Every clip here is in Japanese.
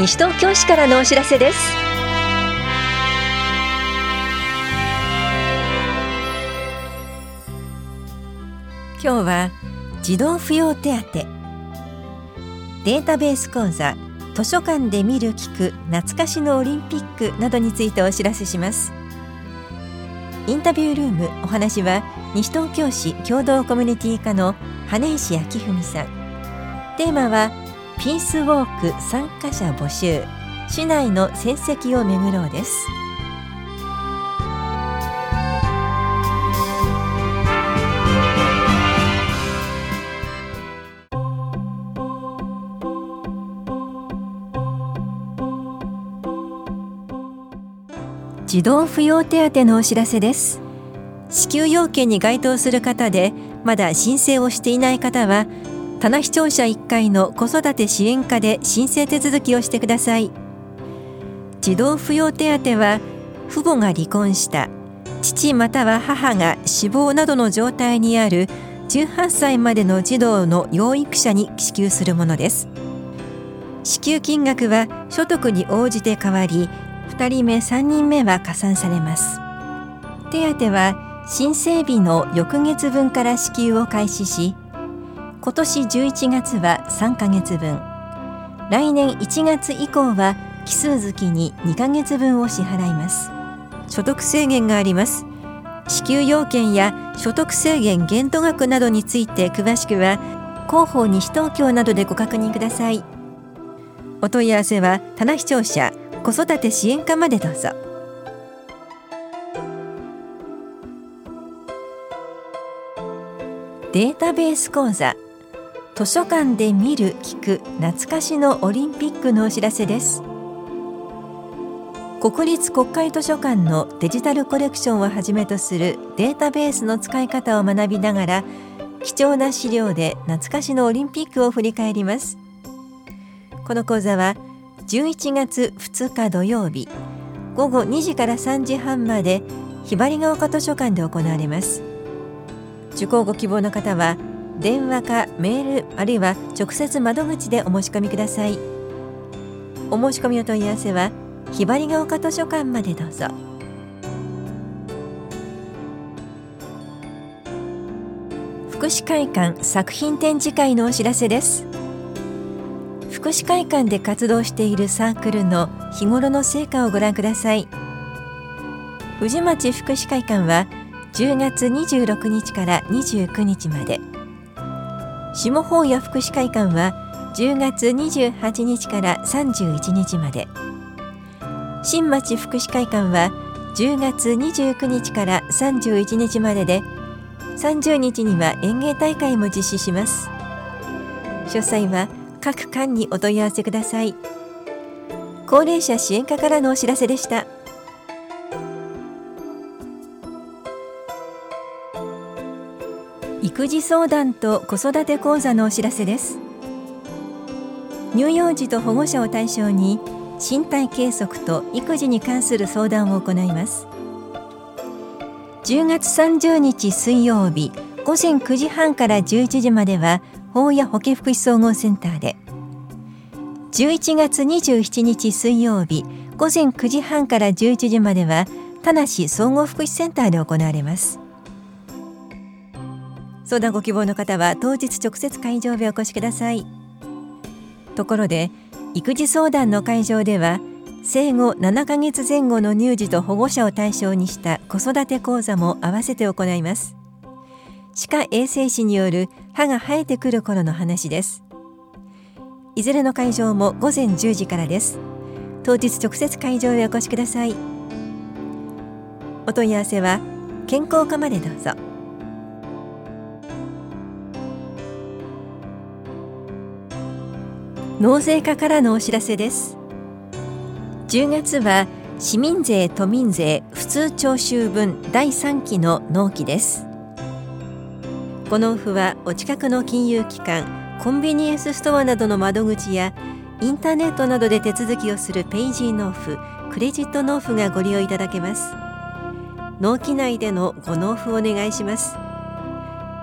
西東京市からのお知らせです。今日は児童扶養手当。データベース講座図書館で見る聞く懐かしのオリンピックなどについてお知らせします。インタビュールームお話は西東京市共同コミュニティ課の羽石明文さん。テーマはピースウォーク参加者募集。市内の戦績を巡ろうです。児童扶養手当のお知らせです。支給要件に該当する方でまだ申請をしていない方は棚視聴者1階の子育て支援課で申請手続きをしてください。児童扶養手当は父母が離婚した父または母が死亡などの状態にある18歳までの児童の養育者に支給するものです。支給金額は所得に応じて変わり2人目3人目は加算されます。手当は申請日の翌月分から支給を開始し今年11月は3ヶ月分。来年1月以降は奇数月に2ヶ月分を支払います。所得制限があります。支給要件や所得制限限度額などについて詳しくは広報西東京などでご確認ください。お問い合わせは棚視聴者子育て支援課までどうぞ。データベース講座。図書館で見る聞く懐かしのオリンピックのお知らせです。国立国会図書館のデジタルコレクションをはじめとするデータベースの使い方を学びながら貴重な資料で懐かしのオリンピックを振り返ります。この講座は11月2日土曜日午後2時から3時半までひばりが丘図書館で行われます。受講ご希望の方は電話かメールあるいは直接窓口でお申し込みください。お申し込みお問い合わせはひばりが丘図書館までどうぞ。福祉会館作品展示会のお知らせです。福祉会館で活動しているサークルの日頃の成果をご覧ください。藤町福祉会館は10月26日から29日まで。下法屋福祉会館は10月28日から31日まで。新町福祉会館は10月29日から31日までで30日には園芸大会も実施します。詳細は各館にお問い合わせください。高齢者支援課からのお知らせでした。育児相談と子育て講座のお知らせです。乳幼児と保護者を対象に身体計測と育児に関する相談を行います。10月30日水曜日午前9時半から11時までは法や保健福祉総合センターで。11月27日水曜日午前9時半から11時までは田梨総合福祉センターで行われます。相談ご希望の方は当日直接会場へお越しください。ところで育児相談の会場では生後7ヶ月前後の乳児と保護者を対象にした子育て講座も合わせて行います。歯科衛生士による歯が生えてくる頃の話です。いずれの会場も午前10時からです。当日直接会場へお越しください。お問い合わせは健康課までどうぞ。納税課からのお知らせです。10月は市民税都民税普通徴収分第3期の納期です。この付はお近くの金融機関コンビニエンスストアなどの窓口やインターネットなどで手続きをするペイジー納付クレジット納付がご利用いただけます。納期内でのご納付をお願いします。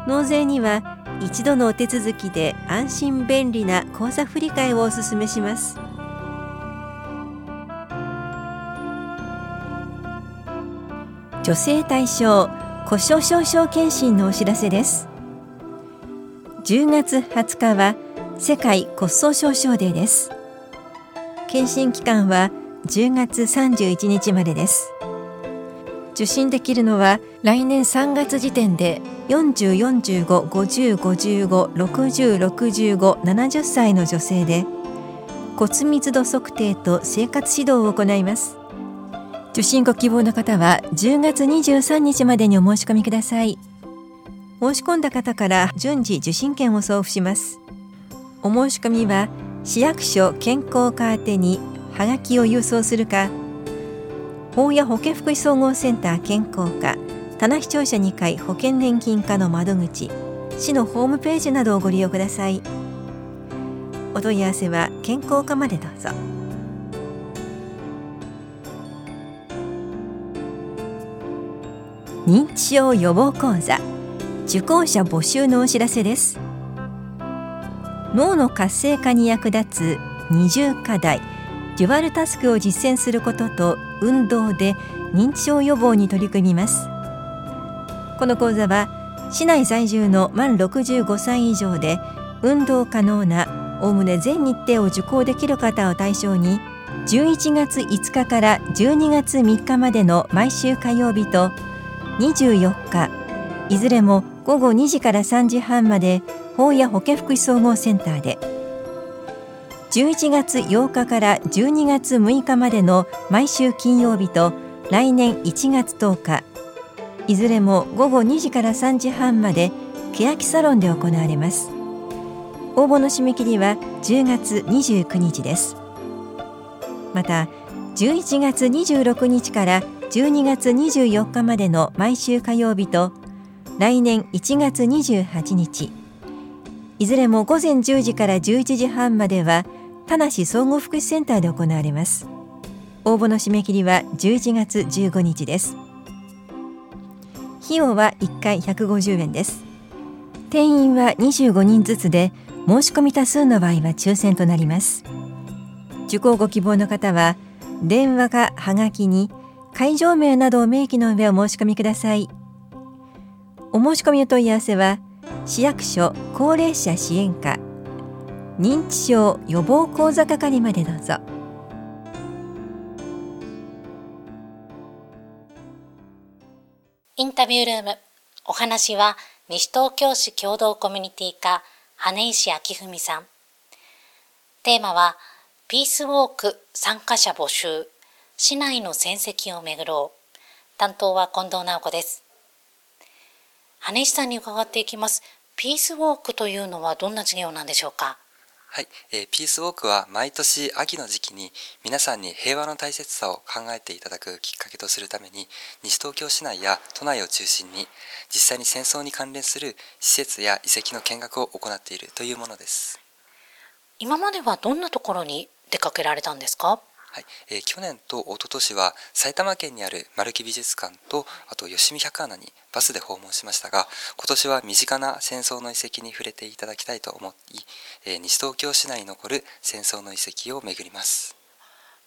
納税には一度のお手続きで安心便利な口座振替をおすすめします。女性対象故障症症検診のお知らせです。10月20日は世界骨粗鬆症デーです。検診期間は10月31日までです。受診できるのは来年3月時点で40、45、50、55、60、65、70歳の女性で骨密度測定と生活指導を行います。受診ご希望の方は10月23日までにお申し込みください。申し込んだ方から順次受診券を送付します。お申し込みは市役所健康課宛てにはがきを郵送するか法や保健福祉総合センター健康課棚視聴者2階保険年金課の窓口市のホームページなどをご利用ください。お問い合わせは健康課までどうぞ。認知症予防講座受講者募集のお知らせです。脳の活性化に役立つ二重課題デュアルタスクを実践することと運動で認知症予防に取り組みます。この講座は市内在住の満65歳以上で運動可能なおおむね全日程を受講できる方を対象に11月5日から12月3日までの毎週火曜日と24日いずれも午後2時から3時半まで法や保健福祉総合センターで。11月8日から12月6日までの毎週金曜日と来年1月10日いずれも午後2時から3時半まで欅サロンで行われます。応募の締め切りは10月29日です。また11月26日から12月24日までの毎週火曜日と来年1月28日。いずれも午前10時から11時半までは田無総合福祉センターで行われます。応募の締め切りは11月15日です。費用は1回150円です。定員は25人ずつで申し込み多数の場合は抽選となります。受講ご希望の方は電話かはがきに会場名などを明記の上お申し込みください。お申し込みお問い合わせは市役所高齢者支援課認知症予防講座係までどうぞ。インタビュールーム。お話は西東京市共同コミュニティ課羽石明文さん。テーマはピースウォーク参加者募集市内の戦績をめぐろう。担当は近藤直子です。羽石さんに伺っていきます。ピースウォークというのはどんな授業なんでしょうか？はい、えー、ピースウォークは毎年秋の時期に皆さんに平和の大切さを考えていただくきっかけとするために西東京市内や都内を中心に実際に戦争に関連する施設や遺跡の見学を行っているというものです。今まではどんなところに出かけられたんですか？はい。えー、去年と一昨年は埼玉県にある丸木美術館とあと吉見百穴にバスで訪問しましたが今年は身近な戦争の遺跡に触れていただきたいと思い、えー、西東京市内に残る戦争の遺跡を巡ります。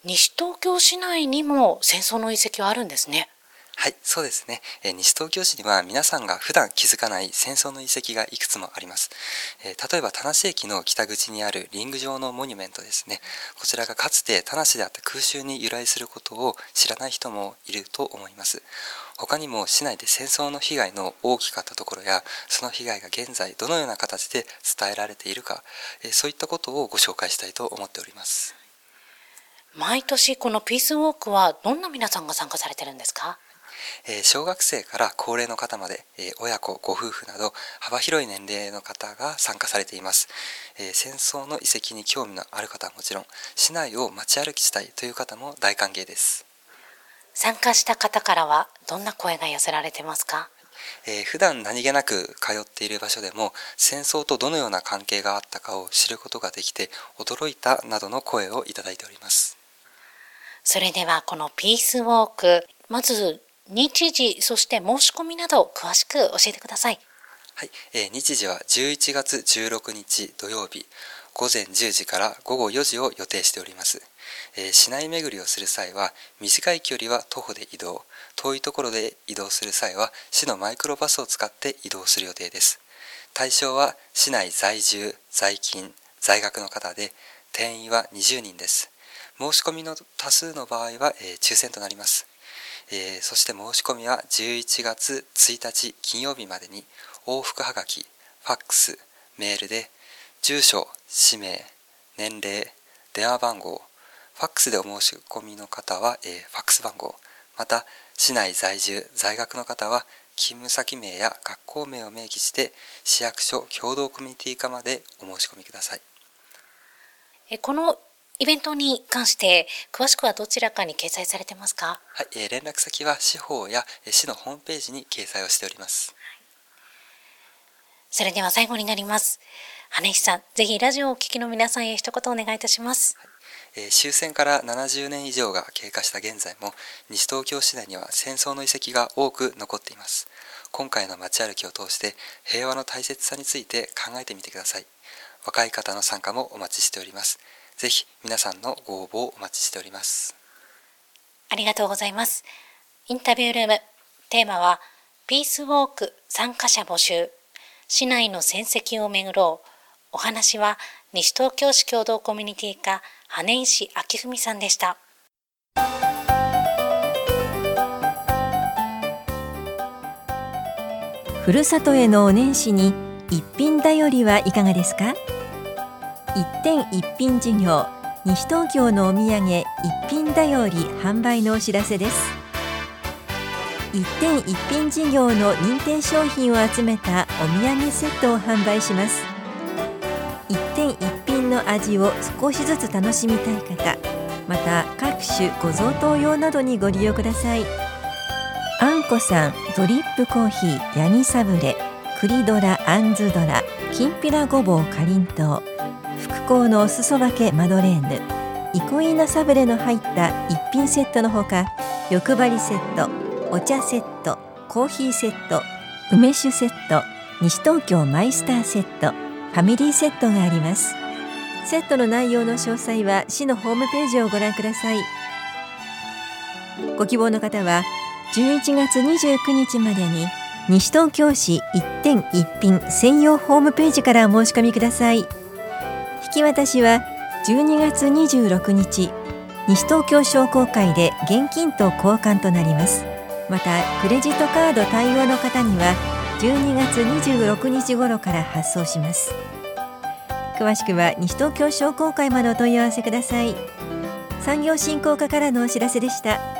西東京市内にも戦争の遺跡はあるんですね。はい、そうですね。え西東京市には皆さんが普段気づかない戦争の遺跡がいくつもあります。え例えば田無駅の北口にあるリング状のモニュメントですね。こちらがかつて田無であった空襲に由来することを知らない人もいると思います。他にも市内で戦争の被害の大きかったところや、その被害が現在どのような形で伝えられているか、えそういったことをご紹介したいと思っております。毎年このピースウォークはどんな皆さんが参加されてるんですか？え小学生から高齢の方まで、え親子、ご夫婦など幅広い年齢の方が参加されています、え戦争の遺跡に興味のある方はもちろん市内を街歩きしたいという方も大歓迎です。参加した方からはどんな声が寄せられてますか？えー、普段何気なく通っている場所でも戦争とどのような関係があったかを知ることができて驚いたなどの声をいただいております。それではこのピースウォークまず日時、そして申し込みなど詳しく教えてください。はい、えー、日時は11月16日土曜日、午前10時から午後4時を予定しております。えー、市内巡りをする際は、短い距離は徒歩で移動、遠いところで移動する際は市のマイクロバスを使って移動する予定です。対象は市内在住在勤在学の方で定員は20人です。申し込みの多数の場合は、えー、抽選となります、えー、そして申し込みは11月1日金曜日までに往復はがきファックスメールで住所氏名年齢電話番号ファックスでお申し込みの方は、えー、ファックス番号また市内在住在学の方は勤務先名や学校名を明記して市役所共同コミュニティ課までお申し込みください。このイベントに関して詳しくはどちらかに掲載されてますか？はい、えー、連絡先は司法や市のホームページに掲載をしております、それでは最後になります。羽石さんぜひラジオをお聞きの皆さんへ一言お願いいたします、はい。えー、終戦から70年以上が経過した現在も西東京市内には戦争の遺跡が多く残っています。今回の街歩きを通して平和の大切さについて考えてみてください。若い方の参加もお待ちしておりますぜひ皆さんのご応募をお待ちしております。ありがとうございます。インタビュールームテーマはピースウォーク参加者募集。市内の戦績をめぐろう。お話は西東京市共同コミュニティ課羽石明文さんでした。ふるさとへのお年始に一品だよりはいかがですか？一点一品事業西東京のお土産一品だより販売のお知らせです。一点一品事業の認定商品を集めたお土産セットを販売します。一点一品の味を少しずつ楽しみたい方また各種ご贈答用などにご利用ください。あんこさんドリップコーヒーヤニサブレ栗ドラあんずドラきんぴらごぼうかりんとう。福幸のおすそ分けマドレーヌ。イコイーナサブレの入った一品セットのほか欲張りセットお茶セットコーヒーセット梅酒セット西東京マイスターセットファミリーセットがあります。セットの内容の詳細は市のホームページをご覧ください。ご希望の方は11月29日までに西東京市一点一品専用ホームページからお申し込みください。引き渡しは12月26日西東京商工会で現金と交換となります。またクレジットカード対応の方には12月26日頃から発送します。詳しくは西東京商工会までお問い合わせください。産業振興課からのお知らせでした。